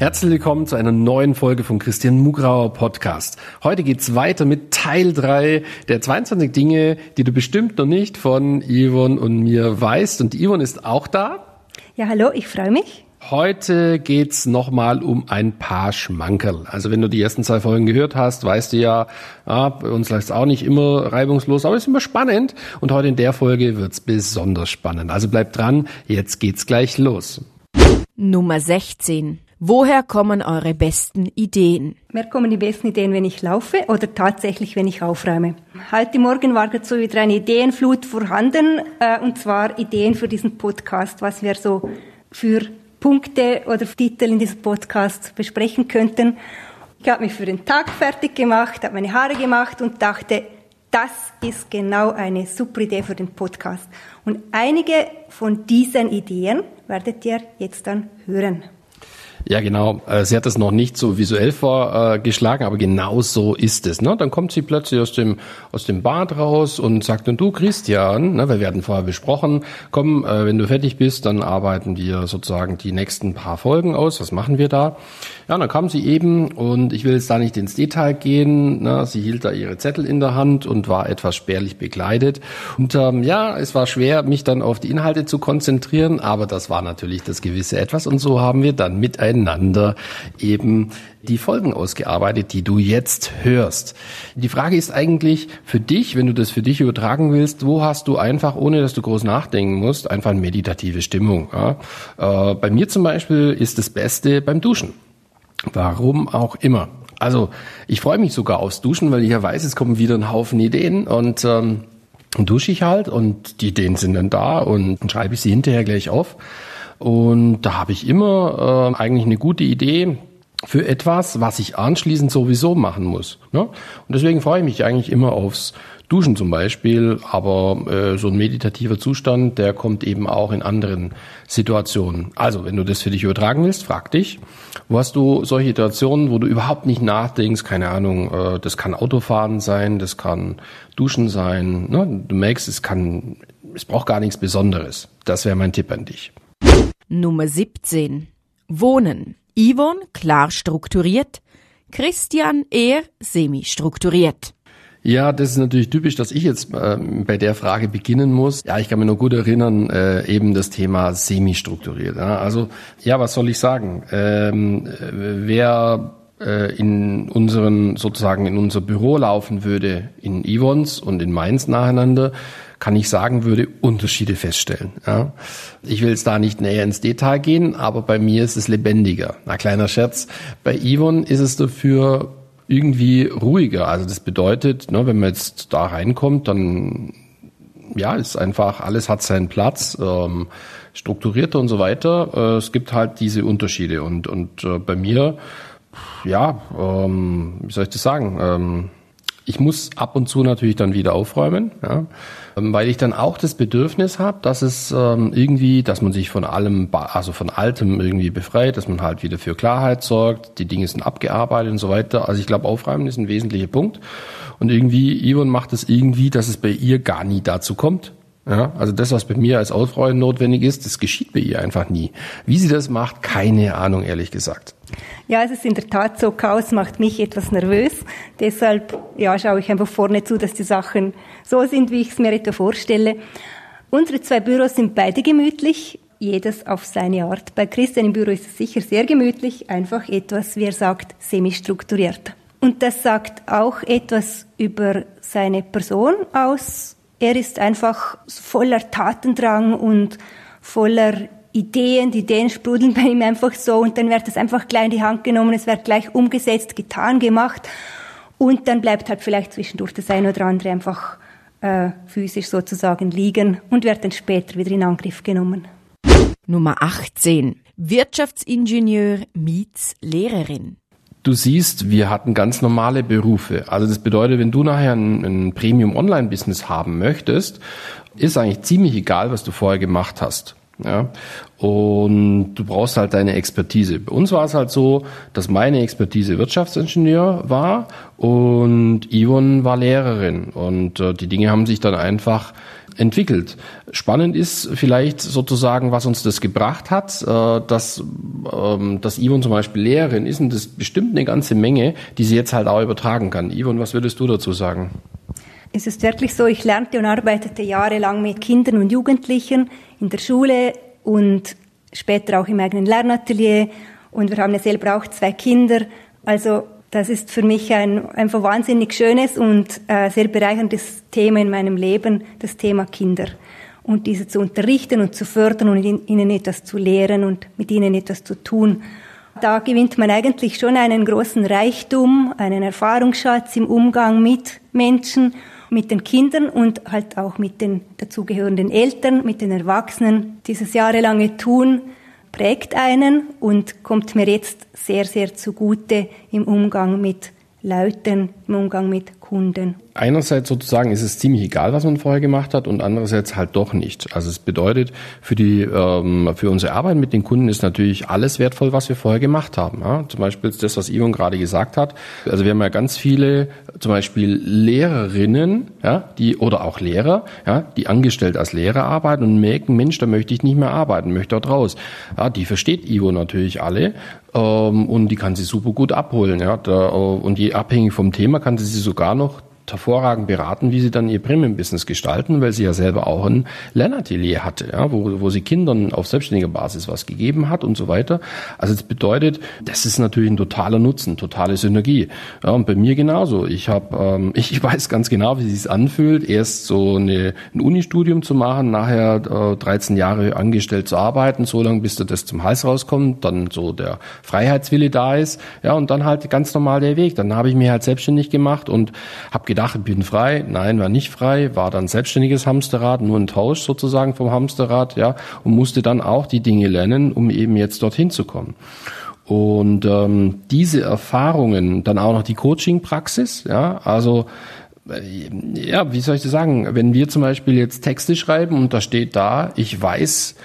Herzlich willkommen zu einer neuen Folge vom Christian Mugrauer Podcast. Heute geht's weiter mit Teil 3 der 22 Dinge, die du bestimmt noch nicht von Yvonne und mir weißt. Und Yvonne ist auch da. Ja, hallo, ich freue mich. Heute geht's nochmal um ein paar Schmankerl. Also wenn du die ersten zwei Folgen gehört hast, weißt du ja, ja bei uns läuft's auch nicht immer reibungslos, aber es ist immer spannend. Und heute in der Folge wird's besonders spannend. Also bleib dran, jetzt geht's gleich los. Nummer 16. Woher kommen eure besten Ideen? Mir kommen die besten Ideen, wenn ich laufe oder tatsächlich, wenn ich aufräume. Heute Morgen war dazu wieder eine Ideenflut vorhanden, äh, und zwar Ideen für diesen Podcast, was wir so für Punkte oder Titel in diesem Podcast besprechen könnten. Ich habe mich für den Tag fertig gemacht, habe meine Haare gemacht und dachte, das ist genau eine super Idee für den Podcast. Und einige von diesen Ideen werdet ihr jetzt dann hören. Ja, genau. Äh, sie hat das noch nicht so visuell vorgeschlagen, aber genau so ist es. Ne? Dann kommt sie plötzlich aus dem, aus dem Bad raus und sagt, und du Christian, ne, wir hatten vorher besprochen, komm, äh, wenn du fertig bist, dann arbeiten wir sozusagen die nächsten paar Folgen aus. Was machen wir da? Ja, dann kam sie eben und ich will jetzt da nicht ins Detail gehen. Ne? Sie hielt da ihre Zettel in der Hand und war etwas spärlich bekleidet. Und ähm, ja, es war schwer, mich dann auf die Inhalte zu konzentrieren, aber das war natürlich das gewisse Etwas. Und so haben wir dann miteinander eben die Folgen ausgearbeitet, die du jetzt hörst. Die Frage ist eigentlich für dich, wenn du das für dich übertragen willst, wo hast du einfach, ohne dass du groß nachdenken musst, einfach eine meditative Stimmung. Ja? Äh, bei mir zum Beispiel ist das Beste beim Duschen. Warum auch immer. Also ich freue mich sogar aufs Duschen, weil ich ja weiß, es kommen wieder ein Haufen Ideen und ähm, dusche ich halt und die Ideen sind dann da und dann schreibe ich sie hinterher gleich auf. Und da habe ich immer äh, eigentlich eine gute Idee für etwas, was ich anschließend sowieso machen muss. Ne? Und deswegen freue ich mich eigentlich immer aufs Duschen zum Beispiel, aber äh, so ein meditativer Zustand, der kommt eben auch in anderen Situationen. Also, wenn du das für dich übertragen willst, frag dich, wo hast du solche Situationen, wo du überhaupt nicht nachdenkst, keine Ahnung, äh, das kann Autofahren sein, das kann Duschen sein, ne? du merkst, es kann, es braucht gar nichts Besonderes. Das wäre mein Tipp an dich. Nummer 17. Wohnen. Yvonne klar strukturiert, Christian eher semi-strukturiert. Ja, das ist natürlich typisch, dass ich jetzt äh, bei der Frage beginnen muss. Ja, ich kann mich noch gut erinnern, äh, eben das Thema semi-strukturiert. Ja. Also, ja, was soll ich sagen? Ähm, wer äh, in unseren, sozusagen in unser Büro laufen würde, in Yvons und in Mainz nacheinander, kann ich sagen, würde Unterschiede feststellen. Ja. Ich will jetzt da nicht näher ins Detail gehen, aber bei mir ist es lebendiger. Na, kleiner Scherz. Bei Yvonne ist es dafür irgendwie ruhiger. Also das bedeutet, ne, wenn man jetzt da reinkommt, dann ja, ist einfach, alles hat seinen Platz, ähm, strukturierter und so weiter. Äh, es gibt halt diese Unterschiede. Und, und äh, bei mir, ja, ähm, wie soll ich das sagen? Ähm, ich muss ab und zu natürlich dann wieder aufräumen, ja, ähm, weil ich dann auch das Bedürfnis habe, dass es ähm, irgendwie, dass man sich von allem, also von Altem irgendwie befreit, dass man halt wieder für Klarheit sorgt, die Dinge sind abgearbeitet und so weiter. Also ich glaube, Aufräumen ist ein wesentlicher Punkt. Und irgendwie, Yvonne macht es irgendwie, dass es bei ihr gar nie dazu kommt. Ja, also das, was bei mir als Aufräumen notwendig ist, das geschieht bei ihr einfach nie. Wie sie das macht, keine Ahnung, ehrlich gesagt. Ja, es ist in der Tat so, Chaos macht mich etwas nervös. Deshalb ja, schaue ich einfach vorne zu, dass die Sachen so sind, wie ich es mir etwa vorstelle. Unsere zwei Büros sind beide gemütlich, jedes auf seine Art. Bei Christian im Büro ist es sicher sehr gemütlich, einfach etwas, wie er sagt, semi-strukturiert. Und das sagt auch etwas über seine Person aus. Er ist einfach voller Tatendrang und voller Ideen, die Ideen sprudeln bei ihm einfach so und dann wird es einfach gleich in die Hand genommen, es wird gleich umgesetzt, getan, gemacht und dann bleibt halt vielleicht zwischendurch das eine oder andere einfach äh, physisch sozusagen liegen und wird dann später wieder in Angriff genommen. Nummer 18. Wirtschaftsingenieur meets Lehrerin. Du siehst, wir hatten ganz normale Berufe. Also das bedeutet, wenn du nachher ein, ein Premium-Online-Business haben möchtest, ist eigentlich ziemlich egal, was du vorher gemacht hast. Ja, und du brauchst halt deine Expertise. Bei uns war es halt so, dass meine Expertise Wirtschaftsingenieur war und Yvonne war Lehrerin. Und äh, die Dinge haben sich dann einfach entwickelt. Spannend ist vielleicht sozusagen, was uns das gebracht hat, äh, dass, ähm, dass Yvonne zum Beispiel Lehrerin ist und das bestimmt eine ganze Menge, die sie jetzt halt auch übertragen kann. Yvonne, was würdest du dazu sagen? Es ist wirklich so, ich lernte und arbeitete jahrelang mit Kindern und Jugendlichen in der Schule und später auch im eigenen Lernatelier. Und wir haben ja selber auch zwei Kinder. Also das ist für mich ein einfach wahnsinnig schönes und äh, sehr bereicherndes Thema in meinem Leben, das Thema Kinder. Und diese zu unterrichten und zu fördern und ihnen etwas zu lehren und mit ihnen etwas zu tun. Da gewinnt man eigentlich schon einen großen Reichtum, einen Erfahrungsschatz im Umgang mit Menschen mit den Kindern und halt auch mit den dazugehörenden Eltern, mit den Erwachsenen. Dieses jahrelange Tun prägt einen und kommt mir jetzt sehr, sehr zugute im Umgang mit Leuten, im Umgang mit Kunden einerseits sozusagen ist es ziemlich egal, was man vorher gemacht hat und andererseits halt doch nicht. Also es bedeutet, für die ähm, für unsere Arbeit mit den Kunden ist natürlich alles wertvoll, was wir vorher gemacht haben. Ja? Zum Beispiel das, was Ivan gerade gesagt hat. Also wir haben ja ganz viele, zum Beispiel Lehrerinnen, ja, die oder auch Lehrer, ja, die angestellt als Lehrer arbeiten und merken, Mensch, da möchte ich nicht mehr arbeiten, möchte dort raus. Ja, die versteht Ivo natürlich alle ähm, und die kann sie super gut abholen. Ja, da, äh, und je abhängig vom Thema kann sie sie sogar noch hervorragend beraten, wie sie dann ihr Premium-Business gestalten, weil sie ja selber auch ein Lernatelier hatte, ja, wo, wo sie Kindern auf selbstständiger Basis was gegeben hat und so weiter. Also das bedeutet, das ist natürlich ein totaler Nutzen, totale Synergie. Ja, und bei mir genauso. Ich habe, ähm, ich weiß ganz genau, wie es anfühlt, erst so eine, ein Unistudium zu machen, nachher äh, 13 Jahre angestellt zu arbeiten, so lange bis das zum Hals rauskommt, dann so der Freiheitswille da ist, ja, und dann halt ganz normal der Weg. Dann habe ich mich halt selbstständig gemacht und habe gedacht, gedacht, bin frei. Nein, war nicht frei, war dann selbstständiges Hamsterrad, nur ein Tausch sozusagen vom Hamsterrad, ja, und musste dann auch die Dinge lernen, um eben jetzt dorthin zu kommen. Und ähm, diese Erfahrungen, dann auch noch die Coaching-Praxis, ja, also äh, ja, wie soll ich das sagen? Wenn wir zum Beispiel jetzt Texte schreiben und da steht da, ich weiß,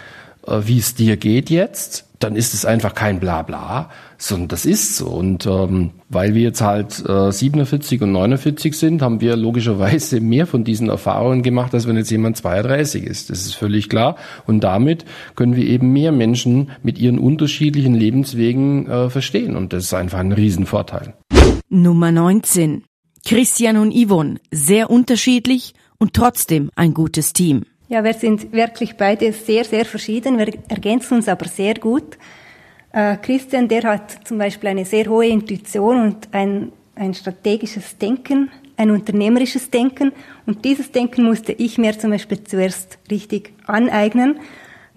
äh, wie es dir geht jetzt, dann ist es einfach kein Blabla, sondern das ist so. Und ähm, weil wir jetzt halt äh, 47 und 49 sind, haben wir logischerweise mehr von diesen Erfahrungen gemacht, als wenn jetzt jemand 32 ist. Das ist völlig klar. Und damit können wir eben mehr Menschen mit ihren unterschiedlichen Lebenswegen äh, verstehen. Und das ist einfach ein Riesenvorteil. Nummer 19. Christian und Yvonne, sehr unterschiedlich und trotzdem ein gutes Team. Ja, wir sind wirklich beide sehr, sehr verschieden. Wir ergänzen uns aber sehr gut. Äh, Christian, der hat zum Beispiel eine sehr hohe Intuition und ein, ein strategisches Denken, ein unternehmerisches Denken. Und dieses Denken musste ich mir zum Beispiel zuerst richtig aneignen.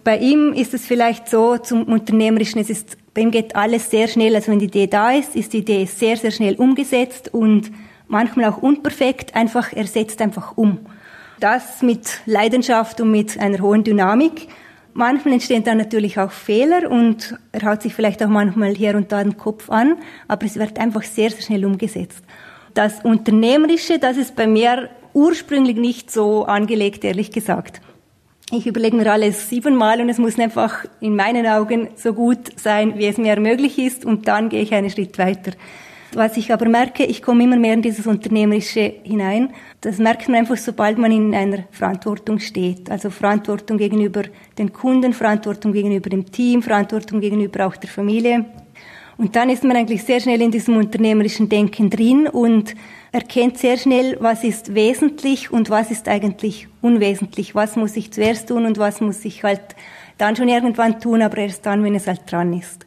Bei ihm ist es vielleicht so zum Unternehmerischen, es ist, bei ihm geht alles sehr schnell. Also wenn die Idee da ist, ist die Idee sehr, sehr schnell umgesetzt und manchmal auch unperfekt. Einfach, er setzt einfach um. Das mit Leidenschaft und mit einer hohen Dynamik. Manchmal entstehen dann natürlich auch Fehler und er haut sich vielleicht auch manchmal hier und da den Kopf an, aber es wird einfach sehr, sehr schnell umgesetzt. Das Unternehmerische, das ist bei mir ursprünglich nicht so angelegt, ehrlich gesagt. Ich überlege mir alles siebenmal und es muss einfach in meinen Augen so gut sein, wie es mir möglich ist und dann gehe ich einen Schritt weiter. Was ich aber merke, ich komme immer mehr in dieses Unternehmerische hinein. Das merkt man einfach, sobald man in einer Verantwortung steht. Also Verantwortung gegenüber den Kunden, Verantwortung gegenüber dem Team, Verantwortung gegenüber auch der Familie. Und dann ist man eigentlich sehr schnell in diesem unternehmerischen Denken drin und erkennt sehr schnell, was ist wesentlich und was ist eigentlich unwesentlich. Was muss ich zuerst tun und was muss ich halt dann schon irgendwann tun, aber erst dann, wenn es halt dran ist.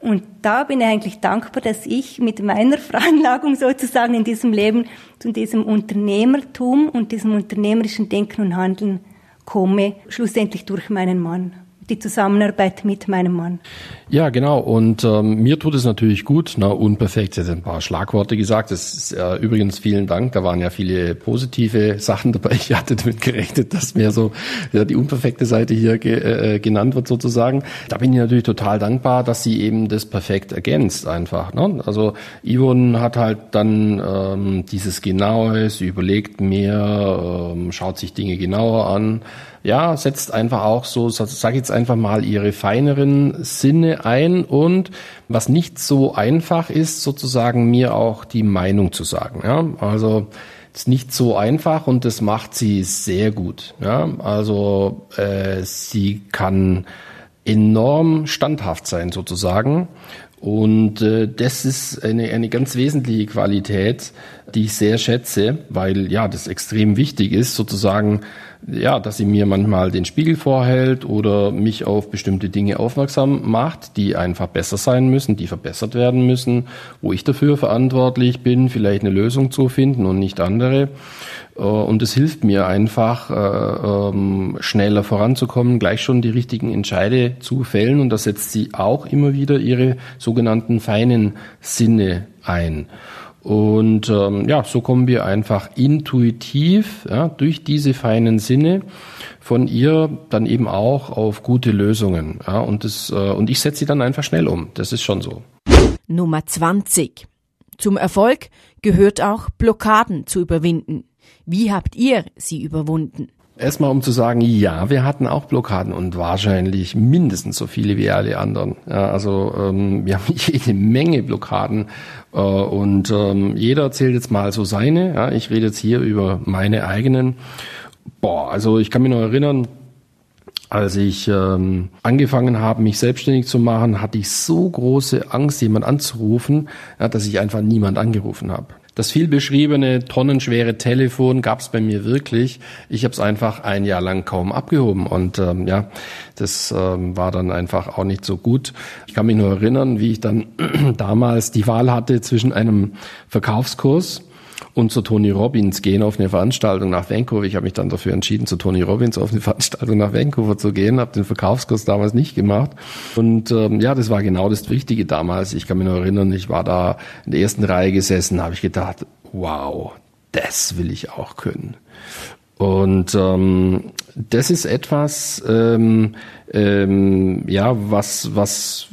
Und da bin ich eigentlich dankbar, dass ich mit meiner Veranlagung sozusagen in diesem Leben zu diesem Unternehmertum und diesem unternehmerischen Denken und Handeln komme, schlussendlich durch meinen Mann. Die Zusammenarbeit mit meinem Mann. Ja, genau. Und ähm, mir tut es natürlich gut. Na, unperfekt, Sie hat ein paar Schlagworte gesagt. Das ist äh, übrigens vielen Dank. Da waren ja viele positive Sachen dabei. Ich hatte damit gerechnet, dass mir so ja, die unperfekte Seite hier ge äh, genannt wird sozusagen. Da bin ich natürlich total dankbar, dass sie eben das perfekt ergänzt einfach. Ne? Also Yvonne hat halt dann ähm, dieses Genaue, sie überlegt mehr, ähm, schaut sich Dinge genauer an ja, setzt einfach auch so, sag jetzt einfach mal, ihre feineren Sinne ein und was nicht so einfach ist, sozusagen mir auch die Meinung zu sagen. Ja, also ist nicht so einfach und das macht sie sehr gut. Ja, also äh, sie kann enorm standhaft sein sozusagen und äh, das ist eine, eine ganz wesentliche Qualität, die ich sehr schätze, weil ja das extrem wichtig ist, sozusagen ja, dass sie mir manchmal den Spiegel vorhält oder mich auf bestimmte Dinge aufmerksam macht, die einfach besser sein müssen, die verbessert werden müssen, wo ich dafür verantwortlich bin, vielleicht eine Lösung zu finden und nicht andere. Äh, und es hilft mir einfach, äh, ähm, schneller voranzukommen, gleich schon die richtigen Entscheide zu fällen. Und da setzt sie auch immer wieder ihre sogenannten feinen Sinne ein. Und ähm, ja, so kommen wir einfach intuitiv ja, durch diese feinen Sinne von ihr dann eben auch auf gute Lösungen. Ja, und, das, äh, und ich setze sie dann einfach schnell um. Das ist schon so. Nummer 20. Zum Erfolg gehört auch Blockaden zu überwinden. Wie habt ihr sie überwunden? Erstmal um zu sagen, ja, wir hatten auch Blockaden und wahrscheinlich mindestens so viele wie alle anderen. Ja, also ähm, wir haben jede Menge Blockaden äh, und ähm, jeder erzählt jetzt mal so seine. Ja, ich rede jetzt hier über meine eigenen. Boah, also ich kann mich noch erinnern, als ich ähm, angefangen habe, mich selbstständig zu machen, hatte ich so große Angst, jemand anzurufen, ja, dass ich einfach niemand angerufen habe. Das viel beschriebene tonnenschwere Telefon gab es bei mir wirklich. Ich habe es einfach ein Jahr lang kaum abgehoben und ähm, ja, das ähm, war dann einfach auch nicht so gut. Ich kann mich nur erinnern, wie ich dann damals die Wahl hatte zwischen einem Verkaufskurs und zu Tony Robbins gehen auf eine Veranstaltung nach Vancouver. Ich habe mich dann dafür entschieden, zu Tony Robbins auf eine Veranstaltung nach Vancouver zu gehen, habe den Verkaufskurs damals nicht gemacht. Und ähm, ja, das war genau das Wichtige damals. Ich kann mich noch erinnern, ich war da in der ersten Reihe gesessen, habe ich gedacht, wow, das will ich auch können. Und ähm, das ist etwas, ähm, ähm, ja, was, was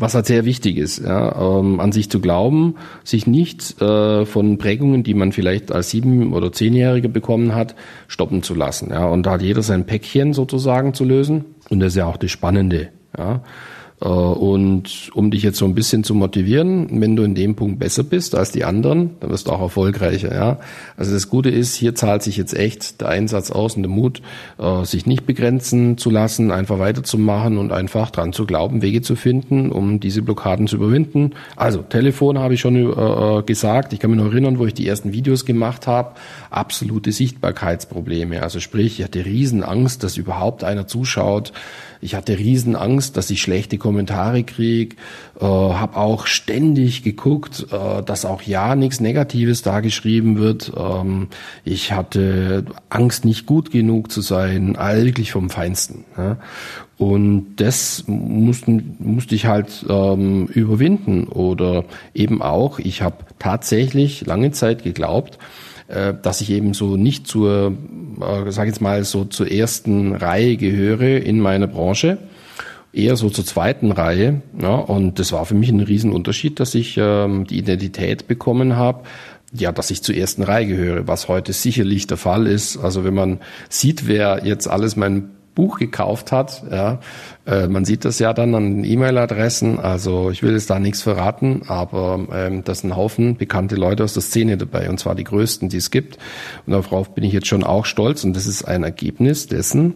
was halt sehr wichtig ist, ja, ähm, an sich zu glauben, sich nicht äh, von Prägungen, die man vielleicht als sieben- oder zehnjährige bekommen hat, stoppen zu lassen. Ja, und da hat jeder sein Päckchen sozusagen zu lösen. Und das ist ja auch das Spannende. Ja. Äh, und um dich jetzt so ein bisschen zu motivieren, wenn du in dem Punkt besser bist als die anderen, dann wirst du auch erfolgreicher. Ja? Also das Gute ist, hier zahlt sich jetzt echt der Einsatz aus und der Mut, äh, sich nicht begrenzen zu lassen, einfach weiterzumachen und einfach dran zu glauben, Wege zu finden, um diese Blockaden zu überwinden. Also Telefon habe ich schon äh, gesagt. Ich kann mich noch erinnern, wo ich die ersten Videos gemacht habe. Absolute Sichtbarkeitsprobleme. Also sprich, ich hatte riesen Angst, dass überhaupt einer zuschaut. Ich hatte riesen Angst, dass ich schlechte Kommentare kriege. Äh, habe auch ständig geguckt, äh, dass auch ja nichts Negatives da geschrieben wird. Ähm, ich hatte Angst, nicht gut genug zu sein, wirklich vom Feinsten. Ja. Und das mussten, musste ich halt ähm, überwinden. Oder eben auch, ich habe tatsächlich lange Zeit geglaubt, äh, dass ich eben so nicht zur, äh, sag jetzt mal, so zur ersten Reihe gehöre in meiner Branche, eher so zur zweiten Reihe. Ja, und das war für mich ein Riesenunterschied, dass ich ähm, die Identität bekommen habe, ja, dass ich zur ersten Reihe gehöre, was heute sicherlich der Fall ist. Also wenn man sieht, wer jetzt alles mein Buch gekauft hat. Ja, äh, man sieht das ja dann an den E-Mail-Adressen. Also ich will jetzt da nichts verraten, aber ähm, das sind ein Haufen bekannte Leute aus der Szene dabei und zwar die größten, die es gibt. Und darauf bin ich jetzt schon auch stolz und das ist ein Ergebnis dessen,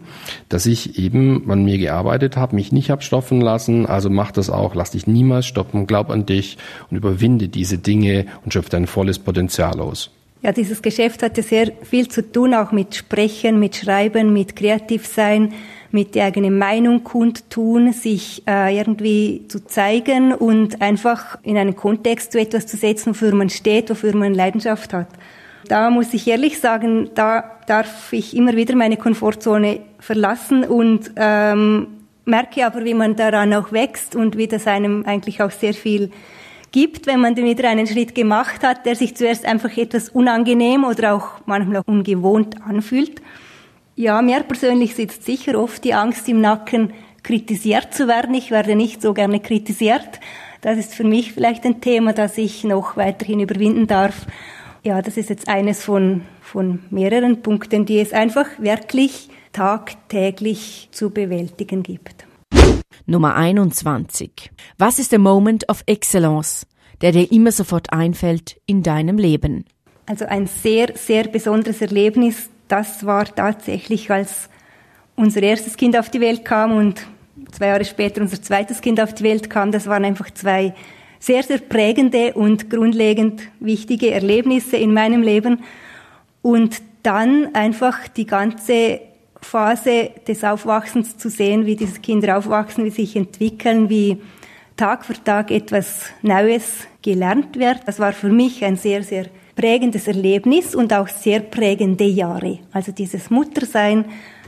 dass ich eben an mir gearbeitet habe, mich nicht abstoffen lassen. Also mach das auch, lass dich niemals stoppen, glaub an dich und überwinde diese Dinge und schöpfe dein volles Potenzial aus. Ja, dieses Geschäft hatte sehr viel zu tun, auch mit Sprechen, mit Schreiben, mit Kreativsein, mit der eigenen Meinung kundtun, sich äh, irgendwie zu zeigen und einfach in einen Kontext zu etwas zu setzen, wofür man steht, wofür man Leidenschaft hat. Da muss ich ehrlich sagen, da darf ich immer wieder meine Komfortzone verlassen und ähm, merke aber, wie man daran auch wächst und wie das einem eigentlich auch sehr viel gibt, wenn man wieder einen Schritt gemacht hat, der sich zuerst einfach etwas unangenehm oder auch manchmal auch ungewohnt anfühlt. Ja, mir persönlich sitzt sicher oft die Angst im Nacken, kritisiert zu werden. Ich werde nicht so gerne kritisiert. Das ist für mich vielleicht ein Thema, das ich noch weiterhin überwinden darf. Ja, das ist jetzt eines von, von mehreren Punkten, die es einfach wirklich tagtäglich zu bewältigen gibt. Nummer 21. Was ist der Moment of Excellence, der dir immer sofort einfällt in deinem Leben? Also ein sehr, sehr besonderes Erlebnis, das war tatsächlich, als unser erstes Kind auf die Welt kam und zwei Jahre später unser zweites Kind auf die Welt kam. Das waren einfach zwei sehr, sehr prägende und grundlegend wichtige Erlebnisse in meinem Leben. Und dann einfach die ganze Phase des Aufwachsens zu sehen, wie diese Kinder aufwachsen, wie sie sich entwickeln, wie Tag für Tag etwas Neues gelernt wird. Das war für mich ein sehr, sehr prägendes Erlebnis und auch sehr prägende Jahre. Also dieses Muttersein,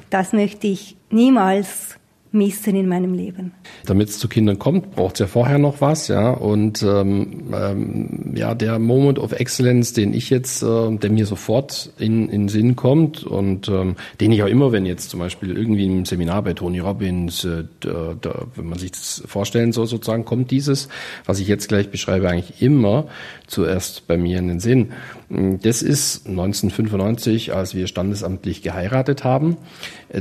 das möchte ich niemals missen in meinem Leben. Damit es zu Kindern kommt, braucht es ja vorher noch was, ja. Und ähm, ähm, ja, der Moment of Excellence, den ich jetzt, äh, der mir sofort in, in Sinn kommt und ähm, den ich auch immer, wenn jetzt zum Beispiel irgendwie im Seminar bei Tony Robbins, äh, da, da, wenn man sich das vorstellen soll, sozusagen, kommt dieses, was ich jetzt gleich beschreibe, eigentlich immer zuerst bei mir in den Sinn. Das ist 1995, als wir standesamtlich geheiratet haben.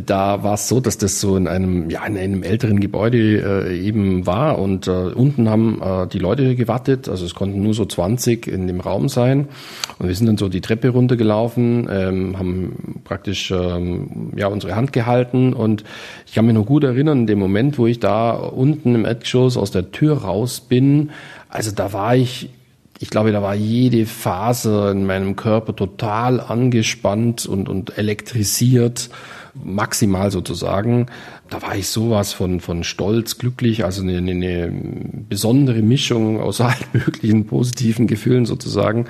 Da war es so, dass das so in einem, ja, in einem älteren Gebäude äh, eben war und äh, unten haben äh, die Leute gewartet. Also es konnten nur so 20 in dem Raum sein. Und wir sind dann so die Treppe runtergelaufen, ähm, haben praktisch ähm, ja unsere Hand gehalten und ich kann mich noch gut erinnern, in dem Moment, wo ich da unten im Erdgeschoss aus der Tür raus bin, also da war ich ich glaube, da war jede Phase in meinem Körper total angespannt und, und elektrisiert, maximal sozusagen. Da war ich sowas von, von stolz, glücklich, also eine, eine besondere Mischung aus allen möglichen positiven Gefühlen sozusagen,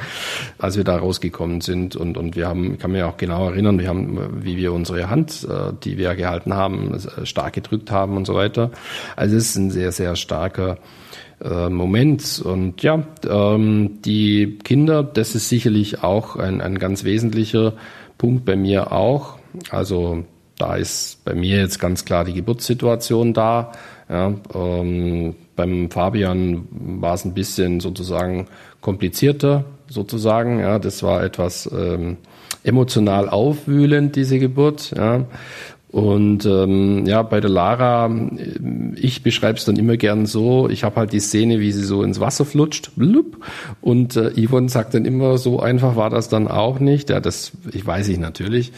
als wir da rausgekommen sind. Und, und wir haben, ich kann mich auch genau erinnern, wir haben, wie wir unsere Hand, äh, die wir gehalten haben, stark gedrückt haben und so weiter. Also es ist ein sehr, sehr starker äh, Moment. Und ja, ähm, die Kinder, das ist sicherlich auch ein, ein ganz wesentlicher Punkt bei mir auch. Also da ist bei mir jetzt ganz klar die Geburtssituation da. Ja, ähm, beim Fabian war es ein bisschen sozusagen komplizierter, sozusagen. Ja, das war etwas ähm, emotional aufwühlend, diese Geburt. Ja. Und ähm, ja, bei der Lara, ich beschreibe es dann immer gern so, ich habe halt die Szene, wie sie so ins Wasser flutscht, blub, und äh, Yvonne sagt dann immer, so einfach war das dann auch nicht. Ja, das ich weiß ich natürlich.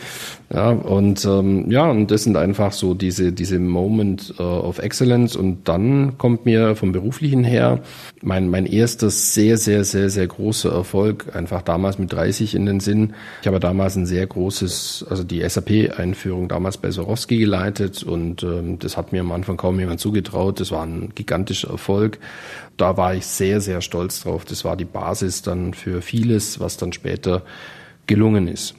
Ja, und ähm, ja, und das sind einfach so diese, diese Moment uh, of Excellence. Und dann kommt mir vom Beruflichen her mein, mein erster sehr, sehr, sehr, sehr großer Erfolg, einfach damals mit 30 in den Sinn. Ich habe damals ein sehr großes, also die SAP-Einführung damals bei so Swarovski geleitet und ähm, das hat mir am Anfang kaum jemand zugetraut. Das war ein gigantischer Erfolg. Da war ich sehr, sehr stolz drauf. Das war die Basis dann für vieles, was dann später gelungen ist.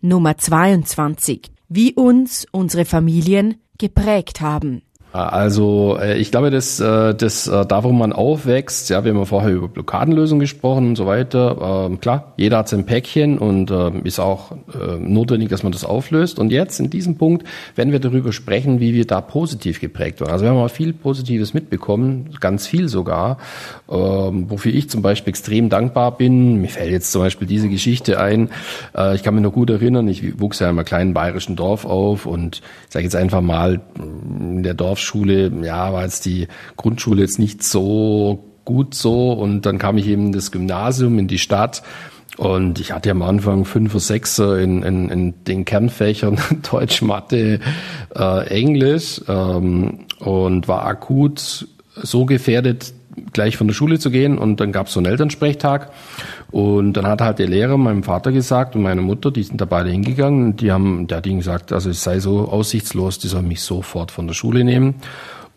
Nummer 22. Wie uns unsere Familien geprägt haben. Also äh, ich glaube, dass, äh, dass äh, da, wo man aufwächst, ja, wir haben ja vorher über Blockadenlösung gesprochen und so weiter. Ähm, klar, jeder hat sein Päckchen und ähm, ist auch notwendig, dass man das auflöst. Und jetzt in diesem Punkt werden wir darüber sprechen, wie wir da positiv geprägt waren. Also wir haben auch viel Positives mitbekommen, ganz viel sogar, ähm, wofür ich zum Beispiel extrem dankbar bin. Mir fällt jetzt zum Beispiel diese Geschichte ein. Ich kann mich noch gut erinnern, ich wuchs ja in einem kleinen bayerischen Dorf auf und sage jetzt einfach mal, in der Dorf Dorfschule, ja, war jetzt die Grundschule jetzt nicht so gut so. Und dann kam ich eben das Gymnasium in die Stadt. Und ich hatte am Anfang fünf oder sechs in, in, in den Kernfächern Deutsch, Mathe, äh, Englisch ähm, und war akut so gefährdet, gleich von der Schule zu gehen und dann gab es so einen Elternsprechtag und dann hat halt der Lehrer meinem Vater gesagt und meine Mutter, die sind da beide hingegangen die haben, der hat ihnen gesagt, also es sei so aussichtslos, die sollen mich sofort von der Schule nehmen.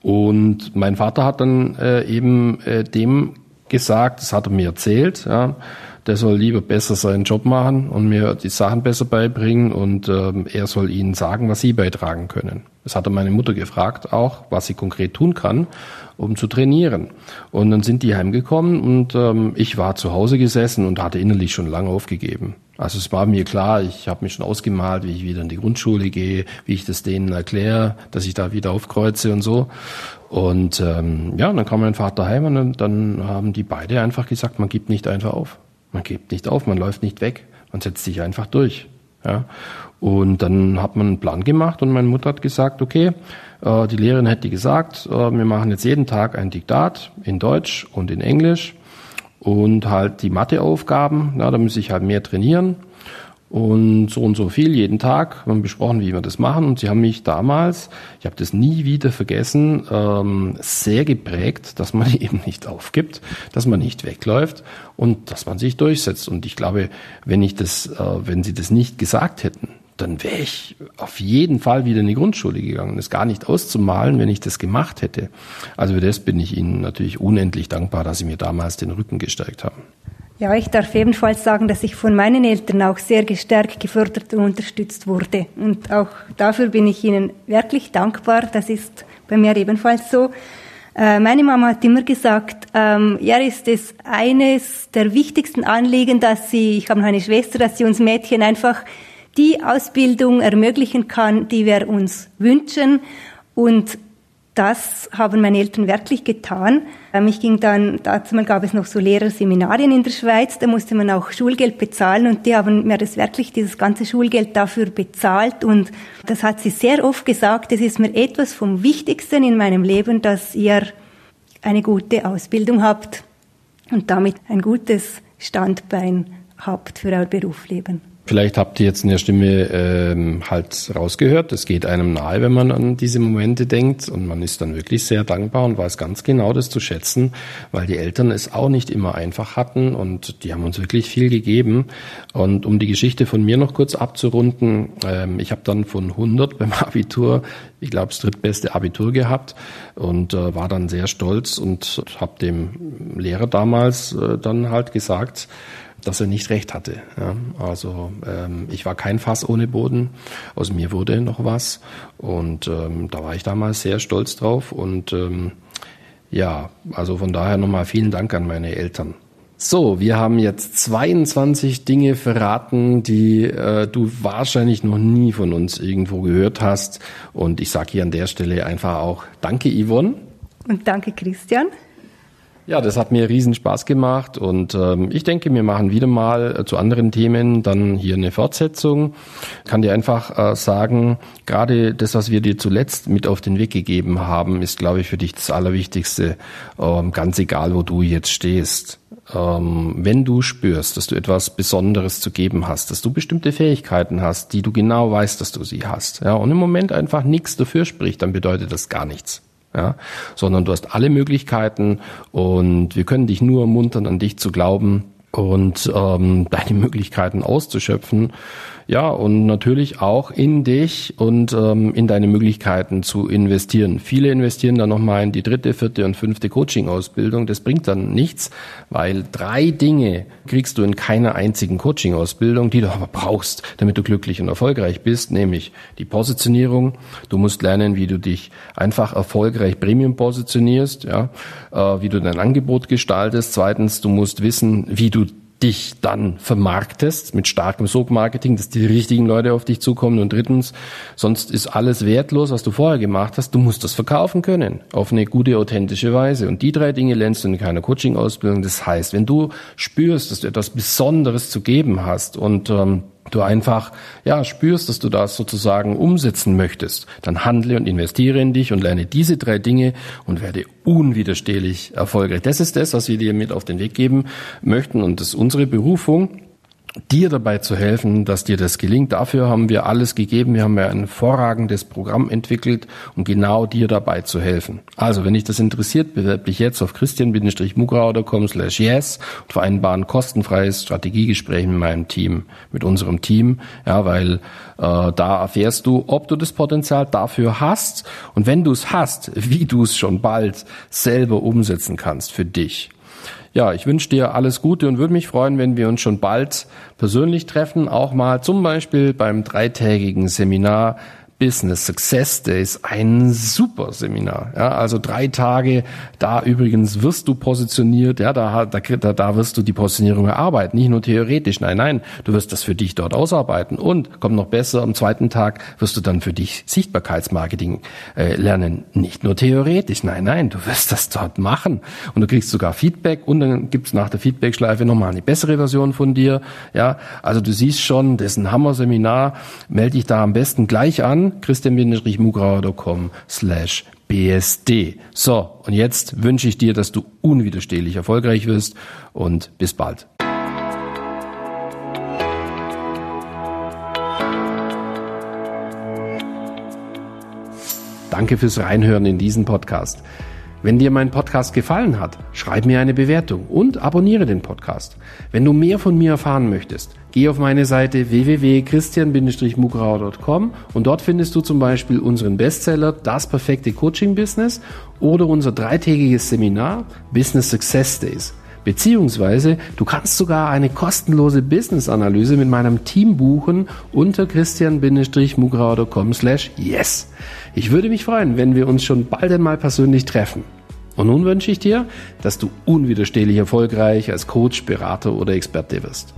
Und mein Vater hat dann äh, eben äh, dem gesagt, das hat er mir erzählt, ja, der soll lieber besser seinen Job machen und mir die Sachen besser beibringen und ähm, er soll ihnen sagen, was sie beitragen können. Das hatte meine Mutter gefragt auch, was sie konkret tun kann, um zu trainieren. Und dann sind die heimgekommen und ähm, ich war zu Hause gesessen und hatte innerlich schon lange aufgegeben. Also es war mir klar, ich habe mir schon ausgemalt, wie ich wieder in die Grundschule gehe, wie ich das denen erkläre, dass ich da wieder aufkreuze und so. Und ähm, ja, dann kam mein Vater heim und dann haben die beide einfach gesagt, man gibt nicht einfach auf. Man gibt nicht auf, man läuft nicht weg, man setzt sich einfach durch. Ja. Und dann hat man einen Plan gemacht und meine Mutter hat gesagt, okay, äh, die Lehrerin hätte gesagt, äh, wir machen jetzt jeden Tag ein Diktat in Deutsch und in Englisch und halt die Matheaufgaben, ja, da muss ich halt mehr trainieren und so und so viel jeden Tag. Wir haben besprochen, wie wir das machen und sie haben mich damals, ich habe das nie wieder vergessen, ähm, sehr geprägt, dass man eben nicht aufgibt, dass man nicht wegläuft und dass man sich durchsetzt. Und ich glaube, wenn ich das, äh, wenn sie das nicht gesagt hätten, dann wäre ich auf jeden Fall wieder in die Grundschule gegangen. Das gar nicht auszumalen, wenn ich das gemacht hätte. Also für das bin ich Ihnen natürlich unendlich dankbar, dass Sie mir damals den Rücken gestärkt haben. Ja, ich darf ebenfalls sagen, dass ich von meinen Eltern auch sehr gestärkt, gefördert und unterstützt wurde. Und auch dafür bin ich Ihnen wirklich dankbar. Das ist bei mir ebenfalls so. Äh, meine Mama hat immer gesagt, ähm, ja, ist es eines der wichtigsten Anliegen, dass sie, ich habe noch eine Schwester, dass sie uns Mädchen einfach die Ausbildung ermöglichen kann, die wir uns wünschen. Und das haben meine Eltern wirklich getan. Ähm, ich ging dann, dazu gab es noch so Lehrerseminarien in der Schweiz, da musste man auch Schulgeld bezahlen und die haben mir das wirklich, dieses ganze Schulgeld dafür bezahlt und das hat sie sehr oft gesagt, es ist mir etwas vom Wichtigsten in meinem Leben, dass ihr eine gute Ausbildung habt und damit ein gutes Standbein habt für euer Berufsleben. Vielleicht habt ihr jetzt in der Stimme ähm, halt rausgehört. Es geht einem nahe, wenn man an diese Momente denkt. Und man ist dann wirklich sehr dankbar und weiß ganz genau das zu schätzen, weil die Eltern es auch nicht immer einfach hatten und die haben uns wirklich viel gegeben. Und um die Geschichte von mir noch kurz abzurunden, ähm, ich habe dann von 100 beim Abitur, ich glaube, das drittbeste Abitur gehabt und äh, war dann sehr stolz und habe dem Lehrer damals äh, dann halt gesagt, dass er nicht recht hatte. Ja, also ähm, ich war kein Fass ohne Boden, aus mir wurde noch was und ähm, da war ich damals sehr stolz drauf und ähm, ja, also von daher nochmal vielen Dank an meine Eltern. So, wir haben jetzt 22 Dinge verraten, die äh, du wahrscheinlich noch nie von uns irgendwo gehört hast. Und ich sage hier an der Stelle einfach auch Danke, Yvonne. Und danke, Christian. Ja, das hat mir riesen Spaß gemacht und ähm, ich denke, wir machen wieder mal äh, zu anderen Themen dann hier eine Fortsetzung. Kann dir einfach äh, sagen, gerade das, was wir dir zuletzt mit auf den Weg gegeben haben, ist, glaube ich, für dich das Allerwichtigste, ähm, ganz egal, wo du jetzt stehst. Ähm, wenn du spürst, dass du etwas Besonderes zu geben hast, dass du bestimmte Fähigkeiten hast, die du genau weißt, dass du sie hast, ja, und im Moment einfach nichts dafür spricht, dann bedeutet das gar nichts ja, sondern du hast alle Möglichkeiten und wir können dich nur ermuntern, an dich zu glauben und ähm, deine Möglichkeiten auszuschöpfen ja, und natürlich auch in dich und ähm, in deine Möglichkeiten zu investieren. Viele investieren dann nochmal in die dritte, vierte und fünfte Coaching-Ausbildung. Das bringt dann nichts, weil drei Dinge kriegst du in keiner einzigen Coaching-Ausbildung, die du aber brauchst, damit du glücklich und erfolgreich bist, nämlich die Positionierung. Du musst lernen, wie du dich einfach erfolgreich Premium positionierst, ja, äh, wie du dein Angebot gestaltest. Zweitens, du musst wissen, wie du dich dann vermarktest mit starkem Sogmarketing, dass die richtigen Leute auf dich zukommen. Und drittens, sonst ist alles wertlos, was du vorher gemacht hast. Du musst das verkaufen können auf eine gute, authentische Weise. Und die drei Dinge lernst du in keiner Coaching-Ausbildung. Das heißt, wenn du spürst, dass du etwas Besonderes zu geben hast und ähm, du einfach ja spürst, dass du das sozusagen umsetzen möchtest, dann handle und investiere in dich und lerne diese drei Dinge und werde unwiderstehlich erfolgreich. Das ist das, was wir dir mit auf den Weg geben möchten und das ist unsere Berufung dir dabei zu helfen, dass dir das gelingt. Dafür haben wir alles gegeben. Wir haben ja ein hervorragendes Programm entwickelt, um genau dir dabei zu helfen. Also, wenn dich das interessiert, bewerb dich jetzt auf christian-mugrau.com slash yes und vereinbare ein kostenfreies Strategiegespräch mit meinem Team, mit unserem Team, ja, weil äh, da erfährst du, ob du das Potenzial dafür hast und wenn du es hast, wie du es schon bald selber umsetzen kannst für dich. Ja, ich wünsche dir alles Gute und würde mich freuen, wenn wir uns schon bald persönlich treffen, auch mal zum Beispiel beim dreitägigen Seminar Business Success Days, ein super Seminar. Ja, also drei Tage, da übrigens wirst du positioniert, ja, da, da, da wirst du die Positionierung erarbeiten, nicht nur theoretisch, nein, nein, du wirst das für dich dort ausarbeiten. Und, kommt noch besser, am zweiten Tag wirst du dann für dich Sichtbarkeitsmarketing äh, lernen, nicht nur theoretisch, nein, nein, du wirst das dort machen. Und du kriegst sogar Feedback und dann gibt's nach der Feedbackschleife nochmal eine bessere Version von dir, ja, also du siehst schon, das ist ein Hammer-Seminar, melde dich da am besten gleich an, christian-mugrauer.com slash bsd. So, und jetzt wünsche ich dir, dass du unwiderstehlich erfolgreich wirst und bis bald. Danke fürs Reinhören in diesen Podcast. Wenn dir mein Podcast gefallen hat, schreib mir eine Bewertung und abonniere den Podcast. Wenn du mehr von mir erfahren möchtest, geh auf meine Seite www.christian-mugrauer.com und dort findest du zum Beispiel unseren Bestseller Das perfekte Coaching Business oder unser dreitägiges Seminar Business Success Days. Beziehungsweise du kannst sogar eine kostenlose Business-Analyse mit meinem Team buchen unter christian-mugrauer.com slash yes. Ich würde mich freuen, wenn wir uns schon bald einmal persönlich treffen. Und nun wünsche ich dir, dass du unwiderstehlich erfolgreich als Coach, Berater oder Experte wirst.